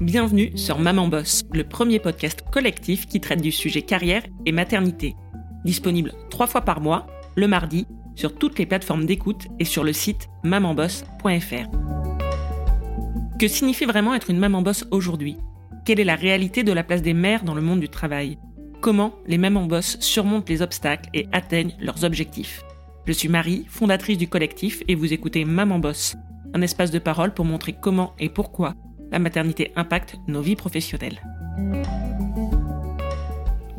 Bienvenue sur Maman Boss, le premier podcast collectif qui traite du sujet carrière et maternité. Disponible trois fois par mois, le mardi, sur toutes les plateformes d'écoute et sur le site mamanboss.fr. Que signifie vraiment être une maman boss aujourd'hui? Quelle est la réalité de la place des mères dans le monde du travail? Comment les mamans boss surmontent les obstacles et atteignent leurs objectifs? Je suis Marie, fondatrice du collectif, et vous écoutez Maman Boss, un espace de parole pour montrer comment et pourquoi la maternité impacte nos vies professionnelles.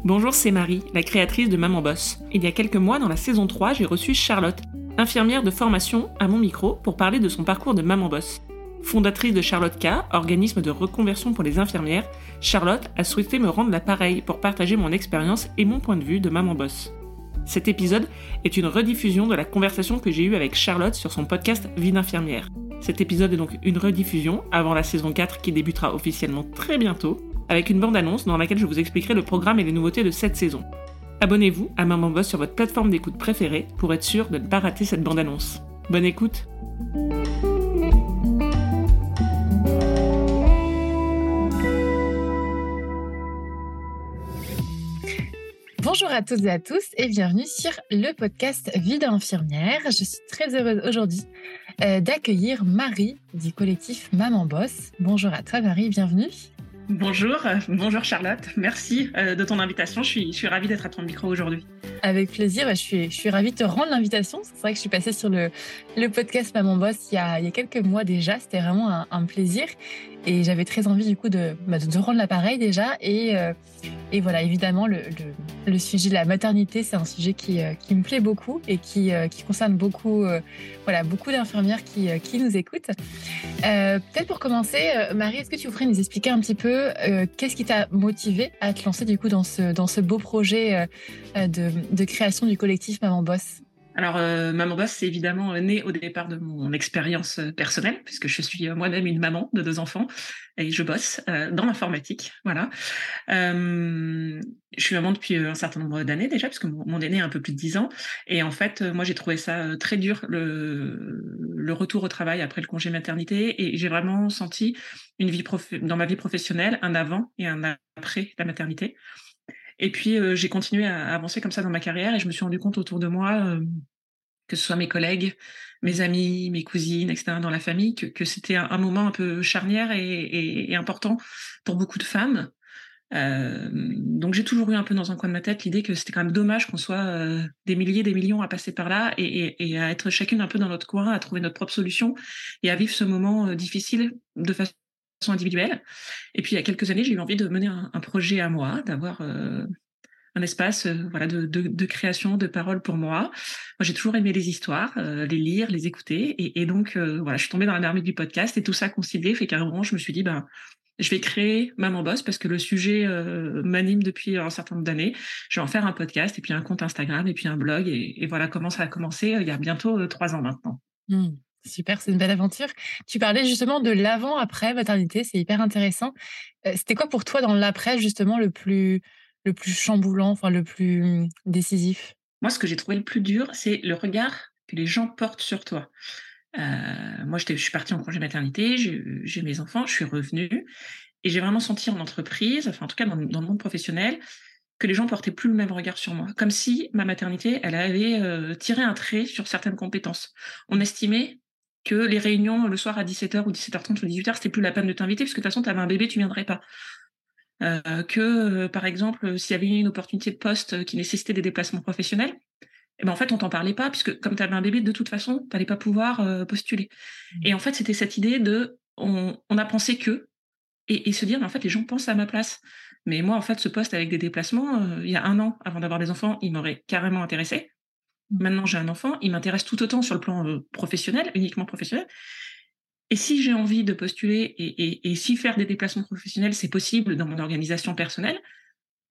Bonjour, c'est Marie, la créatrice de Maman Boss. Il y a quelques mois, dans la saison 3, j'ai reçu Charlotte, infirmière de formation, à mon micro pour parler de son parcours de Maman Boss. Fondatrice de Charlotte K, organisme de reconversion pour les infirmières, Charlotte a souhaité me rendre l'appareil pour partager mon expérience et mon point de vue de Maman Boss. Cet épisode est une rediffusion de la conversation que j'ai eue avec Charlotte sur son podcast Vie d'infirmière. Cet épisode est donc une rediffusion avant la saison 4 qui débutera officiellement très bientôt, avec une bande-annonce dans laquelle je vous expliquerai le programme et les nouveautés de cette saison. Abonnez-vous à Maman Boss sur votre plateforme d'écoute préférée pour être sûr de ne pas rater cette bande-annonce. Bonne écoute Bonjour à toutes et à tous et bienvenue sur le podcast Vie d'infirmière. Je suis très heureuse aujourd'hui euh, d'accueillir Marie du collectif Maman Boss. Bonjour à toi Marie, bienvenue. Bonjour, bonjour Charlotte, merci euh, de ton invitation. Je suis, je suis ravie d'être à ton micro aujourd'hui. Avec plaisir, je suis, je suis ravie de te rendre l'invitation. C'est vrai que je suis passée sur le, le podcast Maman Boss il y, a, il y a quelques mois déjà. C'était vraiment un, plaisir. Et j'avais très envie du coup de, bah, de, rendre l'appareil déjà. Et, euh, et voilà, évidemment, le, le, le, sujet de la maternité, c'est un sujet qui, euh, qui me plaît beaucoup et qui, euh, qui concerne beaucoup, voilà, beaucoup d'infirmières qui, qui nous écoutent. Peut-être pour commencer, Marie, est-ce que tu voudrais nous expliquer un petit peu qu'est-ce qui t'a motivé à te lancer du coup dans ce, dans ce beau projet de de création du collectif Maman Boss alors, euh, Maman Boss, c'est évidemment né au départ de mon expérience euh, personnelle, puisque je suis euh, moi-même une maman de deux enfants et je bosse dans l'informatique. Voilà. Je suis maman depuis un certain nombre d'années déjà, puisque mon, mon aîné a un peu plus de dix ans. Et en fait, moi, j'ai trouvé ça très dur, le, le retour au travail après le congé maternité. Et j'ai vraiment senti une vie dans ma vie professionnelle un avant et un après la maternité. Et puis, euh, j'ai continué à avancer comme ça dans ma carrière et je me suis rendu compte autour de moi, euh, que ce soit mes collègues, mes amis, mes cousines, etc., dans la famille, que, c'était un, moment un peu charnière et, important pour beaucoup de femmes. Euh, donc j'ai toujours eu un peu dans un coin de ma tête l'idée que c'était quand même dommage qu'on soit des milliers, des millions à passer par là et, à être chacune un peu dans notre coin, à trouver notre propre solution et à vivre ce moment difficile de façon individuelle. Et puis il y a quelques années, j'ai eu envie de mener un, projet à moi, d'avoir euh, un espace euh, voilà de, création, de parole pour moi. Moi, j'ai toujours aimé les histoires, euh, les lire, les écouter, et, donc voilà, je suis tombée dans la marmite du podcast et tout ça concilié fait qu'à un moment, je me suis dit ben je vais créer Maman Boss parce que le sujet m'anime depuis un certain nombre d'années. Je vais en faire un podcast et puis un compte Instagram et puis un blog et, et voilà comment ça a commencé il y a bientôt trois ans maintenant. Mmh. Super, c'est une belle aventure. Tu parlais justement de l'avant-après maternité, c'est hyper intéressant. Euh, C'était quoi pour toi dans l'après justement le plus, le plus chamboulant, enfin le plus mmh, décisif? Moi, ce que j'ai trouvé le plus dur, c'est le regard que les gens portent sur toi. Euh, moi, je suis partie en congé maternité, j'ai mes enfants, je suis revenue et j'ai vraiment senti en entreprise, enfin en tout cas dans, dans, le monde professionnel, que les gens portaient plus le même regard sur moi, comme si ma maternité, elle avait euh, tiré un trait sur certaines compétences. On estimait que les réunions le soir à 17h ou 17h30 ou 18h, c'était plus la peine de t'inviter, parce que de toute façon, tu avais un bébé, tu viendrais pas. Euh, que, euh, par exemple, s'il y avait une opportunité de poste qui nécessitait des déplacements professionnels, eh ben, en fait, on t'en parlait pas, puisque comme tu avais un bébé, de toute façon, tu n'allais pas pouvoir euh, postuler. Mmh. Et en fait, c'était cette idée de, on, on a pensé que, et, et, se dire, mais en fait, les gens pensent à ma place. Mais moi, en fait, ce poste avec des déplacements, il y a un an, avant d'avoir des enfants, il m'aurait carrément intéressé. Maintenant, j'ai un enfant, il m'intéresse tout autant sur le plan euh, professionnel, uniquement professionnel. Et si j'ai envie de postuler et, et, et, si faire des déplacements professionnels, c'est possible dans mon organisation personnelle,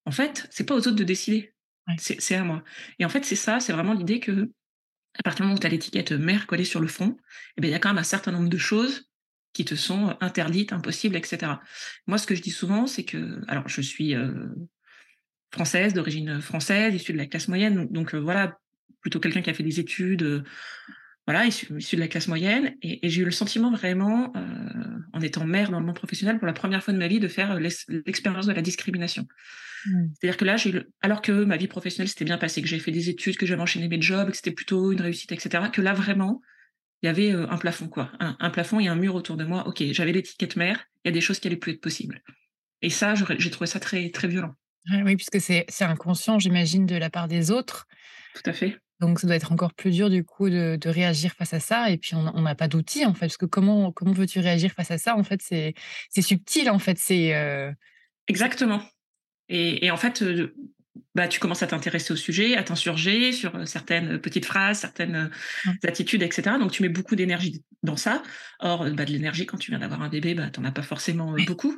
en fait, c'est pas aux autres de décider. C'est à moi. Et en fait, c'est ça, c'est vraiment l'idée que, à partir du moment où tu as l'étiquette mère collée sur le front, eh ben, il y a quand même un certain nombre de choses qui te sont interdites, impossibles, etc. Moi, ce que je dis souvent, c'est que, alors, je suis euh, française, d'origine française, issue de la classe moyenne, donc, donc euh, voilà, plutôt quelqu'un qui a fait des études, euh, voilà, issu, issu, de la classe moyenne. Et, et j'ai eu le sentiment vraiment, euh, en étant mère dans le monde professionnel, pour la première fois de ma vie, de faire l'expérience de la discrimination. Mmh. C'est-à-dire que là, j'ai alors que ma vie professionnelle s'était bien passée, que j'ai fait des études, que j'avais enchaîné mes jobs, que c'était plutôt une réussite, etc., que là, vraiment, il y avait un plafond, quoi. Un, plafond et un mur autour de moi. OK, j'avais l'étiquette mère, il y a des choses qui allaient plus être possibles. Et ça, j'ai trouvé ça très, très violent. oui, puisque c'est inconscient, j'imagine, de la part des autres. Tout à fait. Donc, ça doit être encore plus dur, du coup, de, réagir face à ça. Et puis, on n'a pas d'outils, en fait. Parce que comment, comment veux-tu réagir face à ça En fait, c'est subtil, en fait. Euh Exactement. Et, et, en fait, bah, tu commences à t'intéresser au sujet, à t'insurger sur euh, certaines petites phrases, certaines euh, attitudes, etc. Donc, tu mets beaucoup d'énergie dans ça. Or, bah, de l'énergie, quand tu viens d'avoir un bébé, bah, tu n'en as pas forcément euh, beaucoup.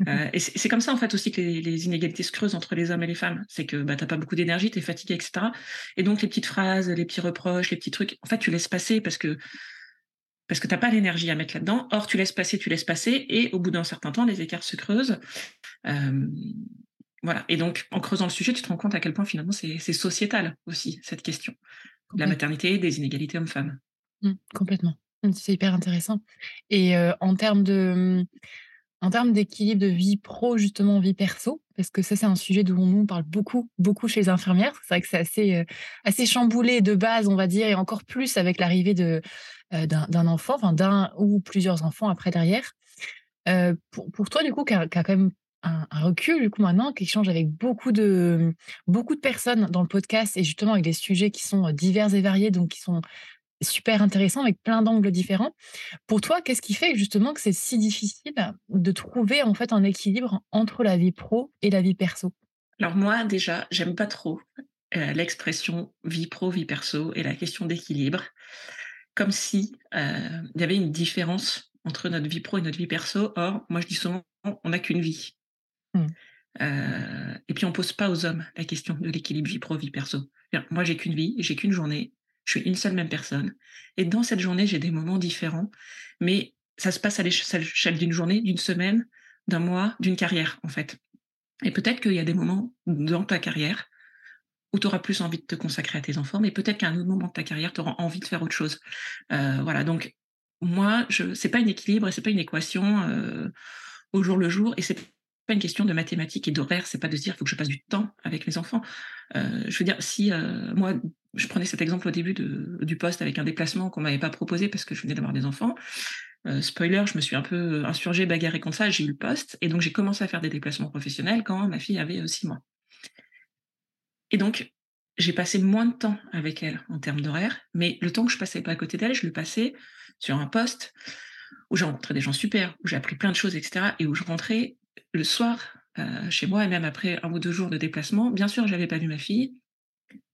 et c'est comme ça, en fait, aussi que les, inégalités se creusent entre les hommes et les femmes. C'est que bah, tu n'as pas beaucoup d'énergie, tu es fatigué, etc. Et donc, les petites phrases, les petits reproches, les petits trucs, en fait, tu laisses passer parce que parce que tu n'as pas l'énergie à mettre là-dedans. Or, tu laisses passer, tu laisses passer, et au bout d'un certain temps, les écarts se creusent. Voilà. Et donc, en creusant le sujet, tu te rends compte à quel point finalement c'est sociétal aussi, cette question. de La maternité, des inégalités hommes-femmes. Mmh, complètement. Mmh, c'est hyper intéressant. Et en termes de. En termes d'équilibre de vie pro, justement, vie perso, parce que ça, c'est un sujet dont nous, on parle beaucoup, beaucoup chez les infirmières. C'est vrai que c'est assez, assez chamboulé de base, on va dire, et encore plus avec l'arrivée de, d'un enfant, enfin d'un ou plusieurs enfants après derrière. pour, pour, toi, du coup, qui a, quand même un, recul du coup maintenant, qui échange avec beaucoup de, beaucoup de personnes dans le podcast et justement avec des sujets qui sont divers et variés, donc qui sont super intéressants avec plein d'angles différents. Pour toi, qu'est-ce qui fait justement que c'est si difficile de trouver en fait un équilibre entre la vie pro et la vie perso? Alors moi déjà, j'aime pas trop l'expression vie pro, vie perso et la question d'équilibre, comme si il y avait une différence entre notre vie pro et notre vie perso. Or, moi je dis souvent, on n'a qu'une vie. Mmh. Euh, et puis on pose pas aux hommes la question de l'équilibre vie pro vie perso. Moi j'ai qu'une vie, j'ai qu'une journée, je suis une seule même personne. Et dans cette journée j'ai des moments différents, mais ça se passe à l'échelle d'une journée, d'une semaine, d'un mois, d'une carrière en fait. Et peut-être qu'il y a des moments dans ta carrière où tu auras plus envie de te consacrer à tes enfants, mais peut-être qu'à un autre moment de ta carrière, tu auras envie de faire autre chose. Euh, voilà, donc moi, ce n'est pas un équilibre, c'est pas une équation euh, au jour le jour, et c'est pas une question de mathématiques et d'horaire, c'est pas de se dire il faut que je passe du temps avec mes enfants. Euh, je veux dire, si euh, moi, je prenais cet exemple au début du poste avec un déplacement qu'on m'avait pas proposé parce que je venais d'avoir des enfants. Euh, spoiler, je me suis un peu insurgée, bagarrée contre ça, j'ai eu le poste et donc j'ai commencé à faire des déplacements professionnels quand ma fille avait six mois. Et donc j'ai passé moins de temps avec elle en termes d'horaire, mais le temps que je passais pas à côté d'elle, je le passais sur un poste où j'ai rencontré des gens super, où j'ai appris plein de choses, etc. Et où je rentrais le soir, euh, chez moi, et même après un ou deux jours de déplacement, bien sûr, je n'avais pas vu ma fille,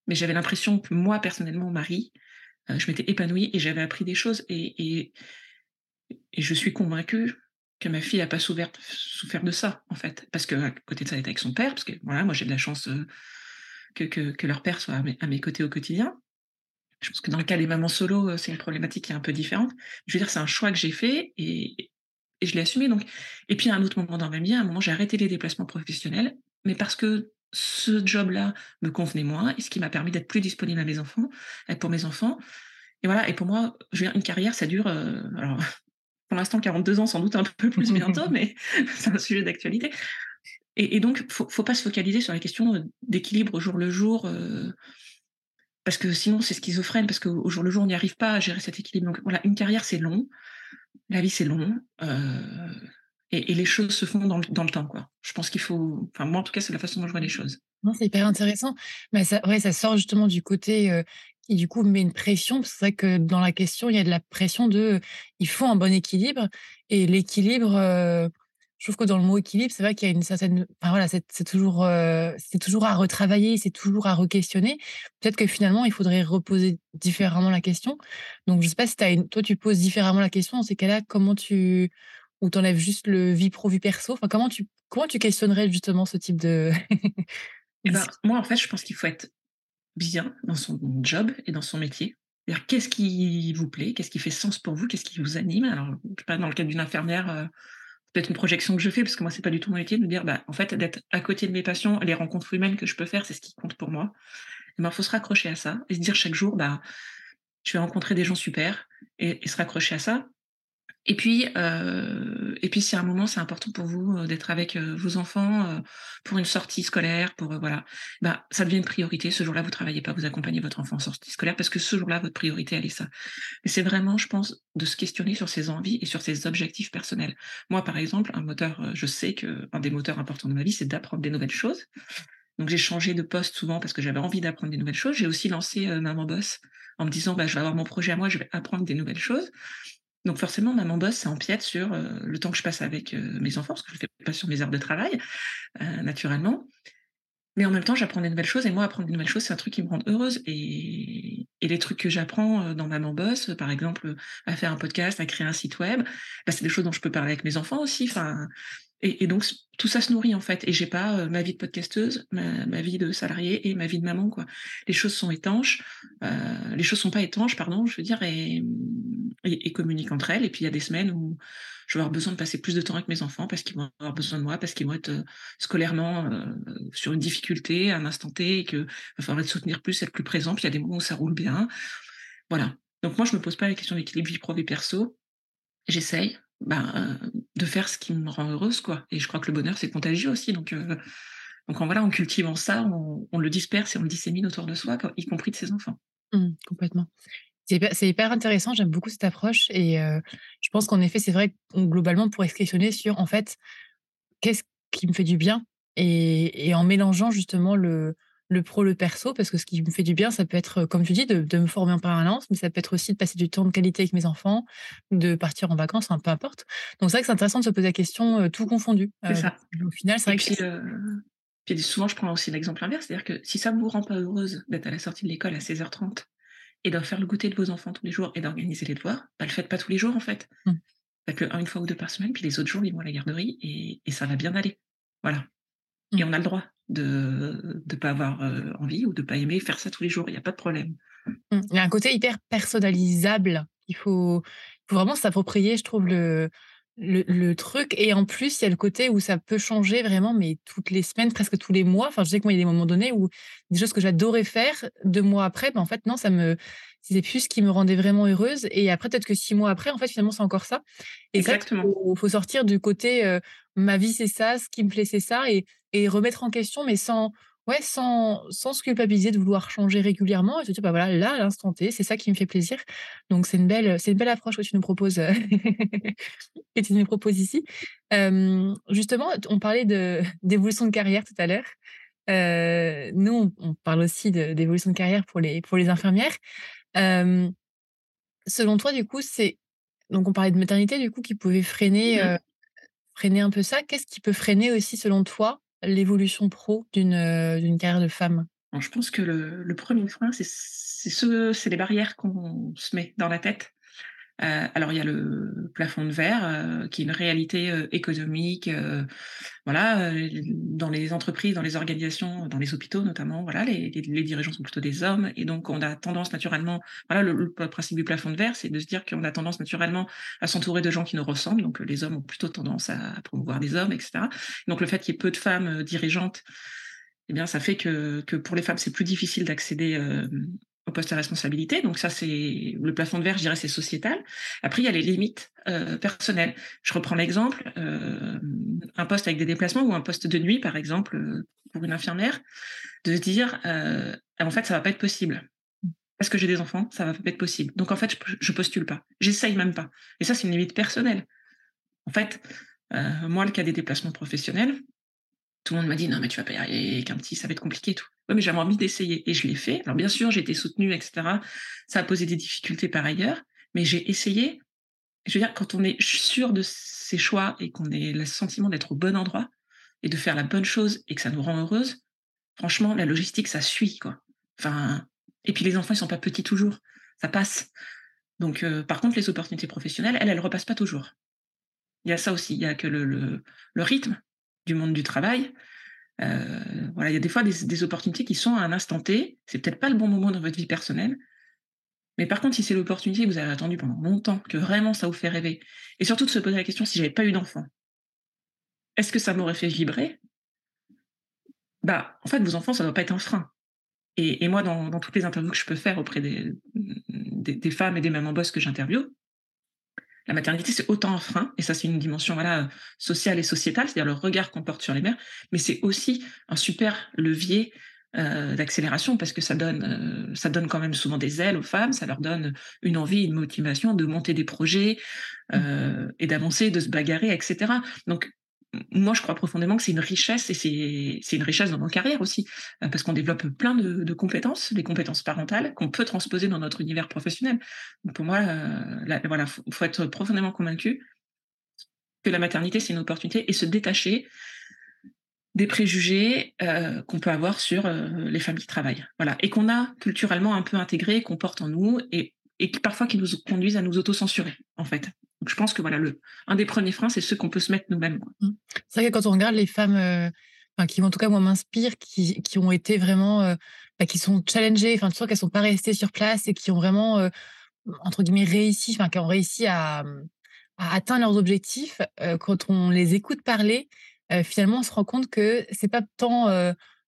mais j'avais l'impression que moi, personnellement, Marie, euh, je m'étais épanouie et j'avais appris des choses. Et, je suis convaincue que ma fille n'a pas souffert, de ça, en fait. Parce qu'à côté de ça, elle était avec son père, parce que voilà, moi, j'ai de la chance euh, que, que, leur père soit à mes, côtés au quotidien. Je pense que dans le cas des mamans solo, c'est une problématique qui est un peu différente. Je veux dire, c'est un choix que j'ai fait et, et je l'ai assumé. Donc. Et puis à un autre moment dans ma vie, à un moment, j'ai arrêté les déplacements professionnels, mais parce que ce job-là me convenait moins, et ce qui m'a permis d'être plus disponible à mes enfants, euh, pour mes enfants. Et voilà, et pour moi, une carrière, ça dure, euh, alors, pour l'instant, 42 ans, sans doute un peu plus bientôt, mais c'est un sujet d'actualité. Et, donc, il faut, faut pas se focaliser sur la question euh, d'équilibre au jour le jour, parce que sinon, c'est schizophrène, parce qu'au jour le jour, on n'y arrive pas à gérer cet équilibre. Donc voilà, une carrière, c'est long la vie c'est long euh, et, les choses se font dans le, temps quoi. Je pense qu'il faut, enfin moi en tout cas c'est la façon dont je vois les choses. c'est hyper intéressant. Mais ça, ouais, ça sort justement du côté euh, qui du coup met une pression. C'est vrai que dans la question il y a de la pression de, il faut un bon équilibre et l'équilibre. Euh, je trouve que dans le mot équilibre, c'est vrai qu'il y a une certaine. Enfin, voilà, c'est toujours, c'est toujours à retravailler, c'est toujours à re-questionner. Peut-être que finalement, il faudrait reposer différemment la question. Donc, je ne sais pas si as une... toi, tu poses différemment la question. Dans ces cas-là, comment tu. Ou tu enlèves juste le vie pro, vie perso? Enfin, comment, tu... comment tu questionnerais justement ce type de. Eh ben, moi, en fait, je pense qu'il faut être bien dans son job et dans son métier. Qu'est-ce qui vous plaît? Qu'est-ce qui fait sens pour vous? Qu'est-ce qui vous anime? Alors, je sais pas, dans le cadre d'une infirmière peut-être une projection que je fais, parce que moi, c'est pas du tout mon métier, de me dire, bah, en fait, d'être à côté de mes passions, les rencontres humaines que je peux faire, c'est ce qui compte pour moi. Il ben, faut se raccrocher à ça et se dire chaque jour, bah, je vais rencontrer des gens super et, se raccrocher à ça. Et puis, euh, et puis, si à un moment c'est important pour vous euh, d'être avec euh, vos enfants euh, pour une sortie scolaire, pour voilà, bah ça devient une priorité. Ce jour-là, vous travaillez pas, vous accompagnez votre enfant en sortie scolaire parce que ce jour-là, votre priorité elle est ça. Et c'est vraiment, je pense, de se questionner sur ses envies et sur ses objectifs personnels. Moi, par exemple, un moteur, je sais que un des moteurs importants de ma vie, c'est d'apprendre des nouvelles choses. Donc j'ai changé de poste souvent parce que j'avais envie d'apprendre des nouvelles choses. J'ai aussi lancé Maman Boss en me disant bah je vais avoir mon projet à moi, je vais apprendre des nouvelles choses. Donc forcément, maman boss, ça empiète sur euh, le temps que je passe avec euh, mes enfants, parce que je ne fais pas sur mes heures de travail, euh, naturellement. Mais en même temps, j'apprends des nouvelles choses, et moi, apprendre des nouvelles choses, c'est un truc qui me rend heureuse. Et, les trucs que j'apprends dans Maman Boss, par exemple, à faire un podcast, à créer un site web, bah, c'est des choses dont je peux parler avec mes enfants aussi. Et, donc, tout ça se nourrit en fait. Et j'ai pas euh, ma vie de podcasteuse, ma, vie de salarié et ma vie de maman. quoi. Les choses sont étanches. Euh, les choses sont pas étanches, pardon, je veux dire, et, communiquent entre elles. Et puis, il y a des semaines où je vais avoir besoin de passer plus de temps avec mes enfants parce qu'ils vont avoir besoin de moi, parce qu'ils vont être euh, scolairement sur une difficulté à un instant T et qu'il va falloir être soutenir plus, être plus présent. Puis, il y a des moments où ça roule bien. Voilà. Donc, moi, je me pose pas la question d'équilibre vie pro et perso. J'essaye, ben, de faire ce qui me rend heureuse, quoi. Et je crois que le bonheur, c'est contagieux aussi. Donc, euh, donc en, voilà, en cultivant ça, on, le disperse et on le dissémine autour de soi, y compris de ses enfants. Mmh, complètement. C'est hyper, intéressant, j'aime beaucoup cette approche. Et je pense qu'en effet, c'est vrai, globalement, pour se questionner sur, en fait, qu'est-ce qui me fait du bien? Et, et en mélangeant justement le, le pro, le perso, parce que ce qui me fait du bien, ça peut être, comme tu dis, de, me former en permanence, mais ça peut être aussi de passer du temps de qualité avec mes enfants, de partir en vacances, peu importe. Donc c'est vrai que c'est intéressant de se poser la question euh, tout confondu. c'est euh, ça. Au final, c'est vrai puis, que... puis souvent, je prends aussi l'exemple inverse, c'est-à-dire que si ça ne vous rend pas heureuse d'être à la sortie de l'école à 16h30 et de faire le goûter de vos enfants tous les jours et d'organiser les devoirs, bah, le faites pas tous les jours en fait. Mmh. Faites-le une fois ou deux par semaine, puis les autres jours, ils vont à la garderie et, et ça va bien aller. Voilà. Et mmh. on a le droit de ne pas avoir euh, envie ou de pas aimer faire ça tous les jours. Il n'y a pas de problème. Mmh. Il y a un côté hyper personnalisable. Il faut, faut vraiment s'approprier, je trouve, le, le, truc. Et en plus, il y a le côté où ça peut changer vraiment, mais toutes les semaines, presque tous les mois. Enfin, je sais que moi, il y a des moments donnés où des choses que j'adorais faire, deux mois après, ben, en fait, non, ça me. C'est plus ce qui me rendait vraiment heureuse. Et après, peut-être que six mois après, en fait, finalement, c'est encore ça. Et Exactement. Il faut, sortir du côté euh, ma vie, c'est ça, ce qui me plaît, c'est ça. Et, et remettre en question, mais sans, ouais, sans, sans se culpabiliser de vouloir changer régulièrement et se dire, bah voilà, là, à l'instant T, c'est ça qui me fait plaisir. Donc, c'est une belle, c'est une belle approche que tu nous proposes, que tu nous proposes ici. justement, on parlait de, d'évolution de carrière tout à l'heure. Euh, nous, on, parle aussi d'évolution de, carrière pour les, pour les infirmières. selon toi, du coup, c'est, donc on parlait de maternité, du coup, qui pouvait freiner, mmh freiner un peu ça. Qu'est-ce qui peut freiner aussi, selon toi, l'évolution pro d'une carrière de femme? Je pense que le, le premier frein, c'est ce, les barrières qu'on se met dans la tête. Euh, alors il y a le plafond de verre euh, qui est une réalité euh, économique, voilà, dans les entreprises, dans les organisations, dans les hôpitaux notamment, voilà, les, dirigeants sont plutôt des hommes et donc on a tendance naturellement, voilà, le, principe du plafond de verre, c'est de se dire qu'on a tendance naturellement à s'entourer de gens qui nous ressemblent, donc les hommes ont plutôt tendance à promouvoir des hommes, etc. Donc le fait qu'il y ait peu de femmes dirigeantes eh bien, ça fait que, pour les femmes, c'est plus difficile d'accéder au poste à responsabilité. Donc ça, c'est le plafond de verre, je dirais, c'est sociétal. Après, il y a les limites euh, personnelles. Je reprends l'exemple, euh, un poste avec des déplacements ou un poste de nuit, par exemple, euh, pour une infirmière, de se dire, en fait, ça va pas être possible. Parce que j'ai des enfants, ça va pas être possible. Donc en fait, je, je postule pas. J'essaye même pas. Et ça, c'est une limite personnelle. En fait, moi, le cas des déplacements professionnels, tout le monde m'a dit non mais tu vas pas y arriver qu'un petit ça va être compliqué et tout. Mais j'avais envie d'essayer et je l'ai fait. Alors bien sûr j'ai été soutenue etc. Ça a posé des difficultés par ailleurs, mais j'ai essayé. Je veux dire quand on est sûr de ses choix et qu'on ait le sentiment d'être au bon endroit et de faire la bonne chose et que ça nous rend heureuse, franchement la logistique ça suit quoi. Enfin et puis les enfants ils sont pas petits toujours, ça passe. Donc euh, par contre les opportunités professionnelles elles elles repassent pas toujours. Il y a ça aussi, il y a que le, le rythme du monde du travail. Euh, voilà, il y a des fois des, opportunités qui sont à un instant T. C'est peut-être pas le bon moment dans votre vie personnelle. Mais par contre, si c'est l'opportunité que vous avez attendu pendant longtemps, que vraiment ça vous fait rêver, et surtout de se poser la question si j'avais pas eu d'enfant, est-ce que ça m'aurait fait vibrer? Bah, en fait, vos enfants, ça doit pas être un frein. Et, moi, dans, toutes les interviews que je peux faire auprès des, des, femmes et des mamans boss que j'interviewe, la maternité, c'est autant un frein, et ça, c'est une dimension voilà, sociale et sociétale, c'est-à-dire le regard qu'on porte sur les mères, mais c'est aussi un super levier euh, d'accélération parce que ça donne, euh, ça donne quand même souvent des ailes aux femmes, ça leur donne une envie, une motivation de monter des projets mmh. euh, et d'avancer, de se bagarrer, etc. Donc, moi, je crois profondément que c'est une richesse et c'est une richesse dans nos carrières aussi, parce qu'on développe plein de, compétences, des compétences parentales qu'on peut transposer dans notre univers professionnel. pour moi, il voilà, faut, être profondément convaincu que la maternité, c'est une opportunité et se détacher des préjugés qu'on peut avoir sur les familles qui travaillent. Voilà. Et qu'on a culturellement un peu intégré, qu'on porte en nous et, et parfois qui nous conduisent à nous auto-censurer, en fait. Donc, je pense que voilà, un des premiers freins, c'est ceux qu'on peut se mettre nous-mêmes. C'est vrai que quand on regarde les femmes, euh, qui en tout cas moi m'inspirent, qui, qui, ont été vraiment, euh, bah, qui sont challengées, enfin tu sens qu'elles sont pas restées sur place et qui ont vraiment euh, entre guillemets réussi, enfin qui ont réussi à, à atteindre leurs objectifs. quand on les écoute parler, finalement on se rend compte que c'est pas tant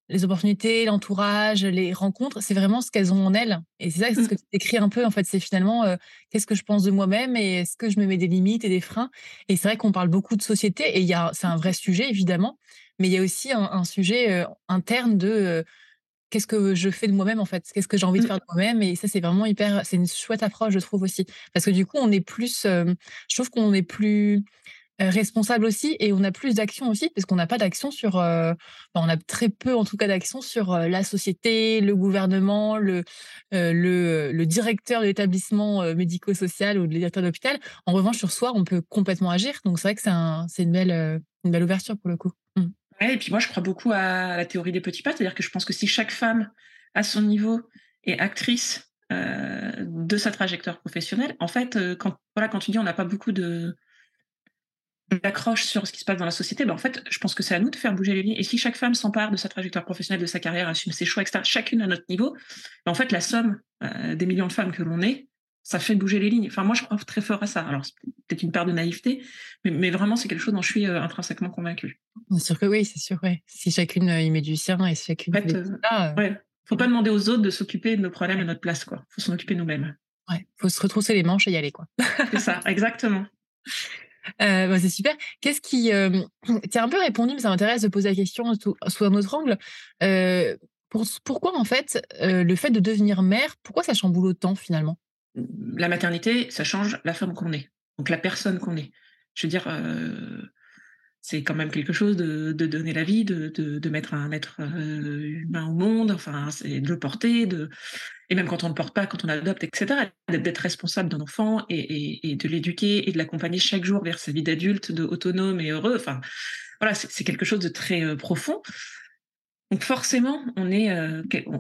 les opportunités, l'entourage, les rencontres, c'est vraiment ce qu'elles ont en elles. Et c'est ça, ce mmh. que tu écris un peu, en fait. C'est finalement qu'est-ce que je pense de moi-même et est-ce que je me mets des limites et des freins? Et c'est vrai qu'on parle beaucoup de société et c'est un vrai sujet, évidemment. Mais il y a aussi un, sujet interne de qu'est-ce que je fais de moi-même, en fait? Qu'est-ce que j'ai envie de mmh. faire de moi-même? Et ça, c'est vraiment hyper. C'est une chouette approche, je trouve aussi. Parce que du coup, on est plus. je trouve qu'on est plus euh, responsable aussi et on a plus d'action aussi parce qu'on n'a pas d'action sur euh, on a très peu en tout cas d'action sur euh, la société le gouvernement le le, directeur de l'établissement médico-social ou le directeur d'hôpital en revanche sur soi on peut complètement agir. Donc c'est vrai que c'est un, une belle une belle ouverture pour le coup. Mmh. et puis moi je crois beaucoup à la théorie des petits pas. C'est-à-dire que je pense que si chaque femme à son niveau est actrice de sa trajectoire professionnelle en fait quand voilà quand tu dis on n'a pas beaucoup de d'accroche sur ce qui se passe dans la société, ben en fait, je pense que c'est à nous de faire bouger les lignes. Et si chaque femme s'empare de sa trajectoire professionnelle, de sa carrière, assume ses choix, etc., chacune à notre niveau, ben en fait, la somme euh, des millions de femmes que l'on est, ça fait bouger les lignes. Enfin, moi, je crois très fort à ça. Alors, c'est peut-être une part de naïveté, mais, vraiment, c'est quelque chose dont je suis euh, intrinsèquement convaincue. Bien sûr que oui, c'est sûr. Ouais. Si chacune euh, y met du sien et si chacune. En fait, ouais. Faut pas demander aux autres de s'occuper de nos problèmes à notre place, quoi. Faut s'en occuper nous-mêmes. Ouais. Faut se retrousser les manches et y aller, quoi. c'est ça, exactement. Euh, bah, c'est super. Qu'est-ce qui. Euh, tu as un peu répondu, mais ça m'intéresse de poser la question sous, un autre angle. Euh, pourquoi, en fait, le fait de devenir mère, pourquoi ça chamboule autant finalement? La maternité, ça change la femme qu'on est, donc la personne qu'on est. Je veux dire, c'est quand même quelque chose de, donner la vie, de, mettre un être humain au monde, enfin, de le porter, de, et même quand on ne porte pas, quand on adopte, etc., d'être responsable d'un enfant et, de l'éduquer et de l'accompagner chaque jour vers sa vie d'adulte, de autonome et heureux. Enfin, voilà, c'est quelque chose de très profond. Donc forcément, on est,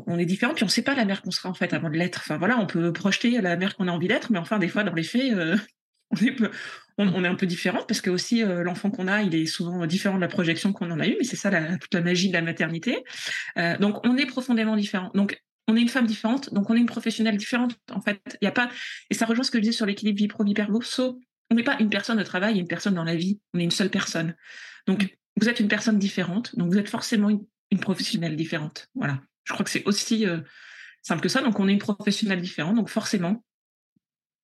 on est différent, puis on ne sait pas la mère qu'on sera en fait avant de l'être. Enfin voilà, on peut projeter la mère qu'on a envie d'être, mais enfin des fois dans les faits, on est, un peu différent parce que aussi euh, l'enfant qu'on a, il est souvent différent de la projection qu'on en a eu, mais c'est ça toute la magie de la maternité. Euh, donc on est profondément différent. Donc on est une femme différente, donc on est une professionnelle différente. En fait, il y a pas et ça rejoint ce que je disais sur l'équilibre vie pro vie perso. on n'est pas une personne au travail, une personne dans la vie. On est une seule personne. Donc mm. vous êtes une personne différente, donc vous êtes forcément une, professionnelle différente. Voilà. Je crois que c'est aussi euh, simple que ça. Donc on est une professionnelle différente, donc forcément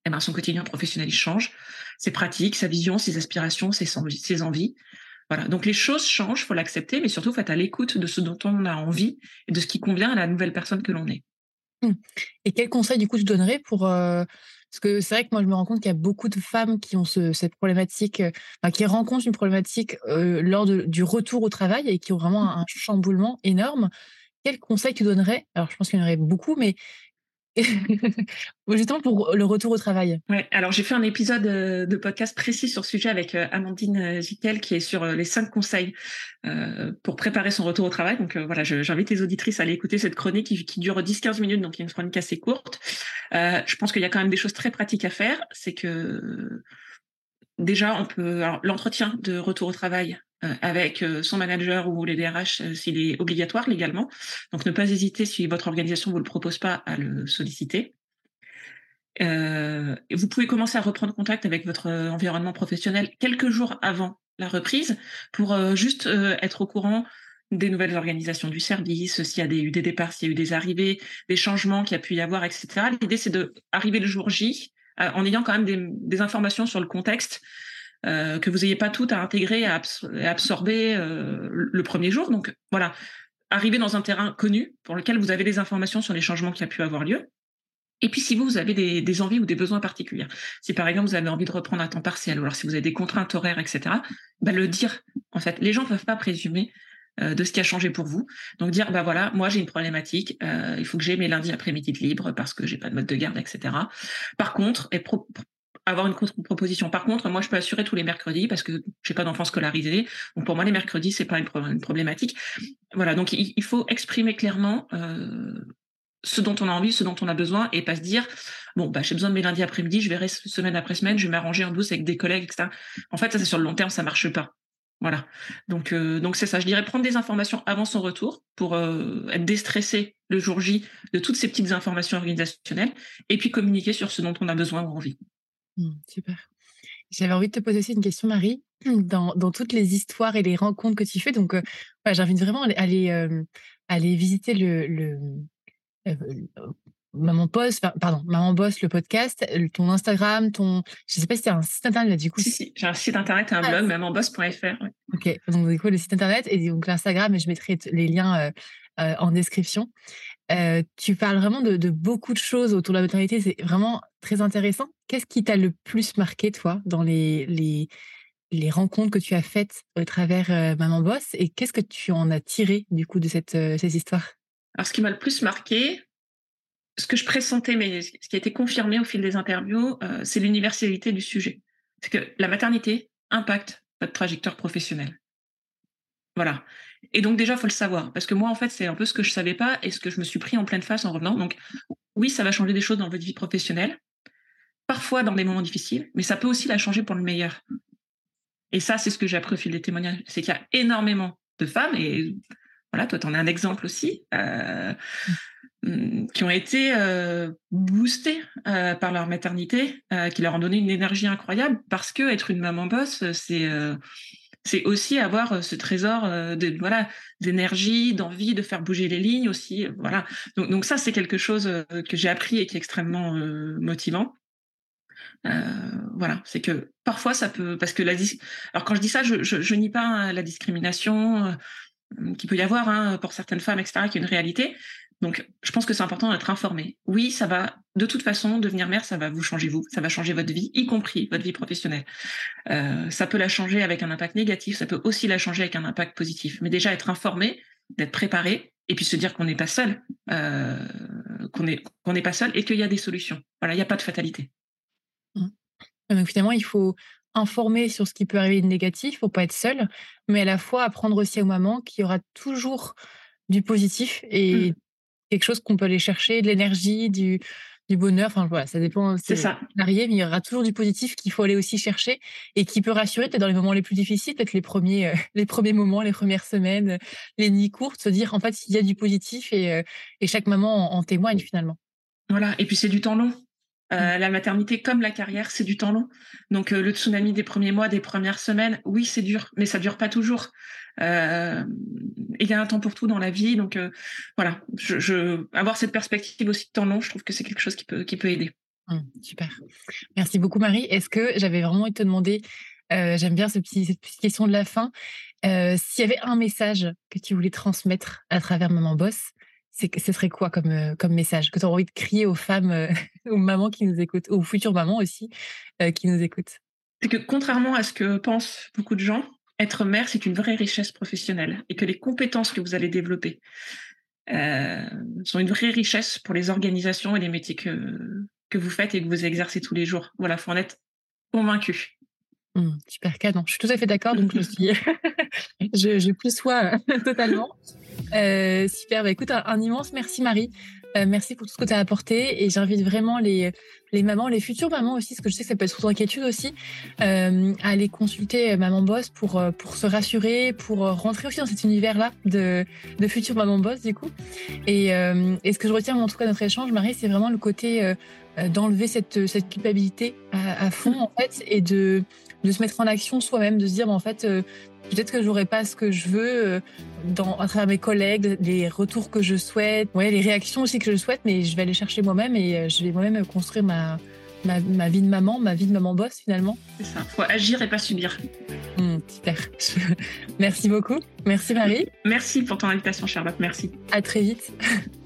eh ben, son quotidien professionnel il change, ses pratiques, sa vision, ses aspirations, ses envies. Voilà. Donc les choses changent, faut l'accepter, mais surtout faut être à l'écoute de ce dont on a envie et de ce qui convient à la nouvelle personne que l'on est. Mmh. Et quel conseil du coup tu donnerais pour euh, parce que c'est vrai que moi je me rends compte qu'il y a beaucoup de femmes qui ont cette problématique, euh, qui rencontrent une problématique euh, lors du retour au travail et qui ont vraiment un, un chamboulement énorme. Quel conseil tu donnerais? Alors je pense qu'il y en aurait beaucoup, mais Justement pour le retour au travail. Ouais, alors j'ai fait un épisode euh, de podcast précis sur ce sujet avec euh, Amandine Zickel qui est sur euh, les cinq conseils pour préparer son retour au travail. Donc voilà, j'invite les auditrices à aller écouter cette chronique qui, dure 10-15 minutes, donc une chronique assez courte. je pense qu'il y a quand même des choses très pratiques à faire. C'est que déjà, on peut l'entretien de retour au travail euh, avec euh, son manager ou les DRH euh, s'il est obligatoire légalement. Donc ne pas hésiter si votre organisation vous le propose pas à le solliciter. vous pouvez commencer à reprendre contact avec votre environnement professionnel quelques jours avant la reprise pour juste être au courant des nouvelles organisations du service, s'il y a eu des départs, s'il y a eu des arrivées, des changements qu'il y a pu y avoir, etc. L'idée, c'est de arriver le jour J en ayant quand même des, informations sur le contexte, que vous n'ayez pas tout à intégrer et à absorber le premier jour. Donc voilà, arriver dans un terrain connu pour lequel vous avez des informations sur les changements qui a pu avoir lieu. Et puis, si vous, avez des, envies ou des besoins particuliers, si par exemple vous avez envie de reprendre un temps partiel, ou alors si vous avez des contraintes horaires, etc., bah, le dire. En fait, les gens ne peuvent pas présumer euh, de ce qui a changé pour vous. Donc dire, bah voilà, moi j'ai une problématique, euh, il faut que j'ai mes lundis après-midi de libre parce que j'ai pas de mode de garde, etc. Par contre, et avoir une contre-proposition. Par contre, moi, je peux assurer tous les mercredis parce que j'ai pas d'enfants scolarisés. Donc, pour moi, les mercredis, c'est pas une, problématique. Voilà. Donc, il, faut exprimer clairement euh, ce dont on a envie, ce dont on a besoin, et pas se dire bon bah j'ai besoin de mes lundis après-midi, je verrai semaine après semaine, je vais m'arranger en douce avec des collègues, etc. En fait, ça c'est sur le long terme, ça marche pas. Voilà. Donc euh, donc c'est ça. Je dirais prendre des informations avant son retour pour euh, être déstressé le jour J de toutes ces petites informations organisationnelles, et puis communiquer sur ce dont on a besoin ou envie. Mmh, super. J'avais envie de te poser aussi une question, Marie. Dans, dans, toutes les histoires et les rencontres que tu fais, donc euh, j'invite vraiment à aller, aller visiter le, le euh, euh, Maman Poste, pardon, Maman Boss, le podcast, ton Instagram, ton. Je sais pas si tu as un site internet du coup. Si, si, j'ai un site internet et un ah, blog, mamanboss.fr. Ok, donc du coup, le site internet et donc l'Instagram, et je mettrai les liens euh, en description. Tu parles vraiment de, beaucoup de choses autour de la maternité, c'est vraiment très intéressant. Qu'est-ce qui t'a le plus marqué, toi, dans les, rencontres que tu as faites au travers Maman Boss et qu'est-ce que tu en as tiré du coup de cette, histoire alors, ce qui m'a le plus marqué, ce que je pressentais, mais ce qui a été confirmé au fil des interviews, euh, c'est l'universalité du sujet. C'est que la maternité impacte votre trajectoire professionnelle. Voilà. Et donc déjà, faut le savoir, parce que moi, en fait, c'est un peu ce que je savais pas et ce que je me suis pris en pleine face en revenant. Donc, oui, ça va changer des choses dans votre vie professionnelle, parfois dans des moments difficiles, mais ça peut aussi la changer pour le meilleur. Et ça, c'est ce que j'ai appris au fil des témoignages, c'est qu'il y a énormément de femmes, et voilà, toi, tu en as un exemple aussi, euh, mm, qui ont été euh, boostés euh, par leur maternité, qui leur ont donné une énergie incroyable, parce que être une maman boss, c'est c'est aussi avoir ce trésor de voilà d'énergie, d'envie de faire bouger les lignes aussi. Voilà. Donc, ça, c'est quelque chose que j'ai appris et qui est extrêmement motivant. voilà, c'est que parfois ça peut, parce que la, alors quand je dis ça, je, je, nie pas hein, la discrimination, qu'il peut y avoir hein, pour certaines femmes, etc., qui est une réalité. Donc, je pense que c'est important d'être informé. Oui, ça va, de toute façon, devenir mère, ça va vous changer vous, ça va changer votre vie, y compris votre vie professionnelle. Euh, ça peut la changer avec un impact négatif, ça peut aussi la changer avec un impact positif. Mais déjà, être informé, d'être préparé, et puis se dire qu'on n'est pas seul, euh, qu'on n'est qu'on pas seul, et qu'il y a des solutions. Voilà, il n'y a pas de fatalité. Mmh. Donc finalement, il faut informer sur ce qui peut arriver de négatif, faut pas être seul, mais à la fois apprendre aussi aux mamans qu'il y aura toujours du positif et mmh. Quelque chose qu'on peut aller chercher, de l'énergie, du, du bonheur. Enfin voilà, ça dépend. C'est ça. Varié, mais il y aura toujours du positif qu'il faut aller aussi chercher et qui peut rassurer peut-être dans les moments les plus difficiles, peut-être les premiers, euh, les premiers moments, les premières semaines, les nuits courtes, se dire en fait s'il y a du positif et, euh, et chaque maman en témoigne finalement. Voilà, et puis c'est du temps long. Euh, la maternité comme la carrière, c'est du temps long. Donc euh, le tsunami des premiers mois, des premières semaines, oui, c'est dur, mais ça dure pas toujours. Euh, il y a un temps pour tout dans la vie, donc voilà. Je, avoir cette perspective aussi de temps long, je trouve que c'est quelque chose qui peut qui peut aider. Mmh, super. Merci beaucoup Marie. Est-ce que j'avais vraiment envie de te demander, j'aime bien ce petit, cette petite question de la fin, s'il y avait un message que tu voulais transmettre à travers Maman Boss, ce serait quoi comme, euh, comme message? Que tu aurais envie de crier aux femmes, euh, aux mamans qui nous écoutent, aux futures mamans aussi euh, qui nous écoutent? C'est que contrairement à ce que pensent beaucoup de gens, être mère, c'est une vraie richesse professionnelle et que les compétences que vous allez développer sont une vraie richesse pour les organisations et les métiers que, que vous faites et que vous exercez tous les jours. Voilà, faut en être convaincu. Mmh, super canon. Je suis tout à fait d'accord. Donc, je suis, je, je plus sois totalement. Euh, super. Bah, écoute, un, immense merci, Marie. Euh, merci pour tout ce que tu as apporté et j'invite vraiment les, les mamans, les futures mamans aussi, parce que je sais que ça peut être sous inquiétude aussi, euh, à aller consulter Maman Boss pour, euh, pour se rassurer, pour rentrer aussi dans cet univers-là de, de futures Maman Boss du coup. Et, euh, et ce que je retiens en tout cas de notre échange, Marie, c'est vraiment le côté euh, d'enlever cette, cette culpabilité à, à, fond en fait et de, de se mettre en action soi-même, de se dire, en fait, peut-être que j'aurais pas ce que je veux euh, dans, à travers mes collègues, les retours que je souhaite, ouais, les réactions aussi que je souhaite, mais je vais aller chercher moi-même et euh, je vais moi-même construire ma, ma, vie de maman, ma vie de maman boss finalement. C'est ça, faut agir et pas subir. Mmh, super. Merci beaucoup. Merci Marie. Merci pour ton invitation Charlotte, merci. À très vite.